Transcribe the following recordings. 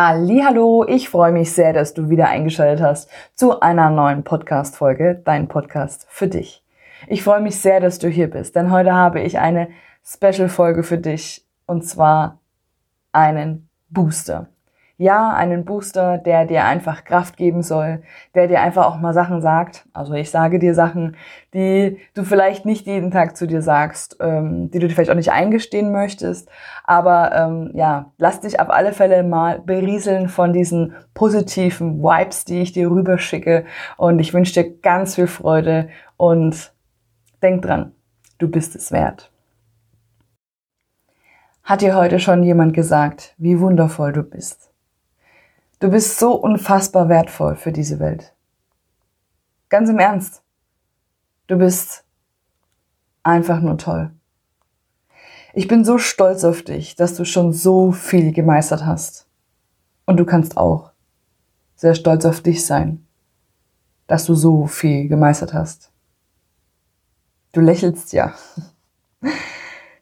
Hallo, ich freue mich sehr, dass du wieder eingeschaltet hast zu einer neuen Podcast Folge, dein Podcast für dich. Ich freue mich sehr, dass du hier bist, denn heute habe ich eine Special Folge für dich und zwar einen Booster ja, einen Booster, der dir einfach Kraft geben soll, der dir einfach auch mal Sachen sagt. Also ich sage dir Sachen, die du vielleicht nicht jeden Tag zu dir sagst, ähm, die du dir vielleicht auch nicht eingestehen möchtest. Aber ähm, ja, lass dich auf alle Fälle mal berieseln von diesen positiven Vibes, die ich dir rüberschicke. Und ich wünsche dir ganz viel Freude und denk dran, du bist es wert. Hat dir heute schon jemand gesagt, wie wundervoll du bist? Du bist so unfassbar wertvoll für diese Welt. Ganz im Ernst. Du bist einfach nur toll. Ich bin so stolz auf dich, dass du schon so viel gemeistert hast. Und du kannst auch sehr stolz auf dich sein, dass du so viel gemeistert hast. Du lächelst ja.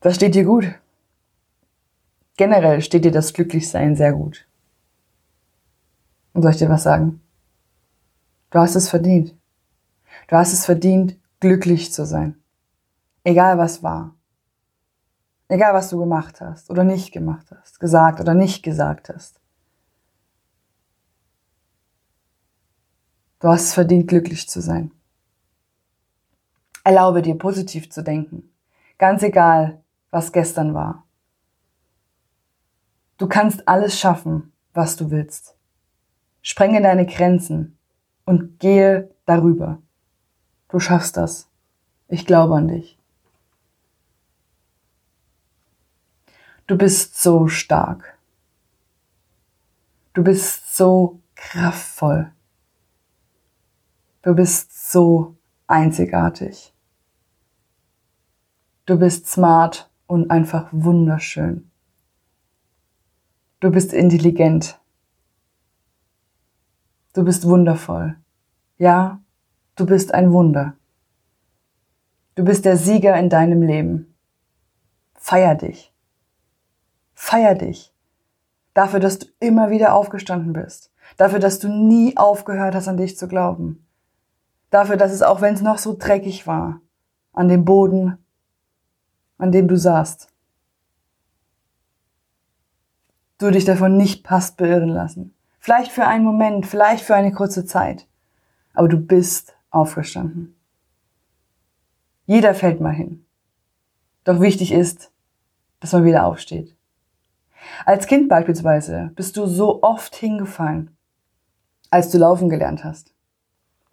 Das steht dir gut. Generell steht dir das Glücklichsein sehr gut. Und soll ich dir was sagen? Du hast es verdient. Du hast es verdient, glücklich zu sein. Egal was war. Egal was du gemacht hast oder nicht gemacht hast, gesagt oder nicht gesagt hast. Du hast es verdient, glücklich zu sein. Erlaube dir, positiv zu denken. Ganz egal, was gestern war. Du kannst alles schaffen, was du willst. Sprenge deine Grenzen und gehe darüber. Du schaffst das. Ich glaube an dich. Du bist so stark. Du bist so kraftvoll. Du bist so einzigartig. Du bist smart und einfach wunderschön. Du bist intelligent Du bist wundervoll. Ja, du bist ein Wunder. Du bist der Sieger in deinem Leben. Feier dich. Feier dich. Dafür, dass du immer wieder aufgestanden bist. Dafür, dass du nie aufgehört hast, an dich zu glauben. Dafür, dass es auch wenn es noch so dreckig war, an dem Boden, an dem du saßt, du dich davon nicht hast beirren lassen. Vielleicht für einen Moment, vielleicht für eine kurze Zeit. Aber du bist aufgestanden. Jeder fällt mal hin. Doch wichtig ist, dass man wieder aufsteht. Als Kind beispielsweise bist du so oft hingefallen, als du laufen gelernt hast.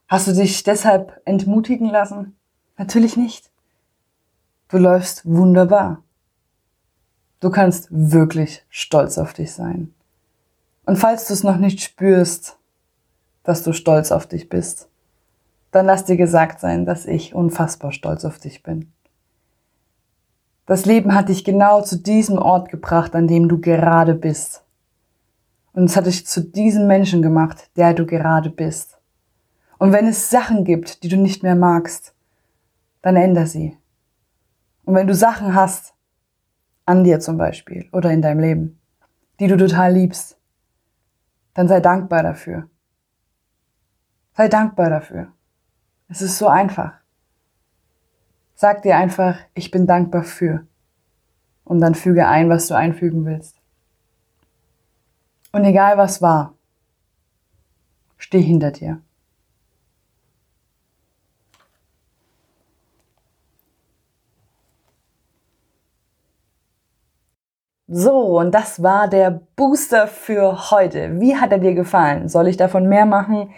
Hast du dich deshalb entmutigen lassen? Natürlich nicht. Du läufst wunderbar. Du kannst wirklich stolz auf dich sein. Und falls du es noch nicht spürst, dass du stolz auf dich bist, dann lass dir gesagt sein, dass ich unfassbar stolz auf dich bin. Das Leben hat dich genau zu diesem Ort gebracht, an dem du gerade bist. Und es hat dich zu diesem Menschen gemacht, der du gerade bist. Und wenn es Sachen gibt, die du nicht mehr magst, dann änder sie. Und wenn du Sachen hast, an dir zum Beispiel oder in deinem Leben, die du total liebst, dann sei dankbar dafür. Sei dankbar dafür. Es ist so einfach. Sag dir einfach, ich bin dankbar für. Und dann füge ein, was du einfügen willst. Und egal was war, steh hinter dir. So, und das war der Booster für heute. Wie hat er dir gefallen? Soll ich davon mehr machen?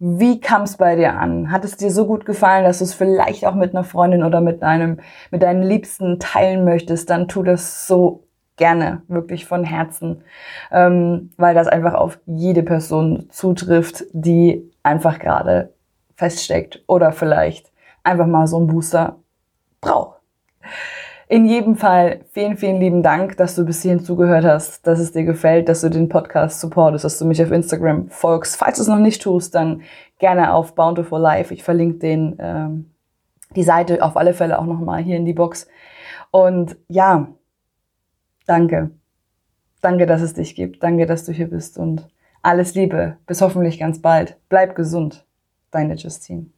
Wie kam es bei dir an? Hat es dir so gut gefallen, dass du es vielleicht auch mit einer Freundin oder mit einem, mit deinen Liebsten teilen möchtest? Dann tu das so gerne, wirklich von Herzen, ähm, weil das einfach auf jede Person zutrifft, die einfach gerade feststeckt oder vielleicht einfach mal so einen Booster braucht. In jedem Fall vielen, vielen lieben Dank, dass du bis hierhin zugehört hast, dass es dir gefällt, dass du den Podcast supportest, dass du mich auf Instagram folgst. Falls du es noch nicht tust, dann gerne auf Bountiful Life. Ich verlinke den, ähm, die Seite auf alle Fälle auch nochmal hier in die Box. Und ja, danke. Danke, dass es dich gibt. Danke, dass du hier bist und alles Liebe. Bis hoffentlich ganz bald. Bleib gesund. Deine Justine.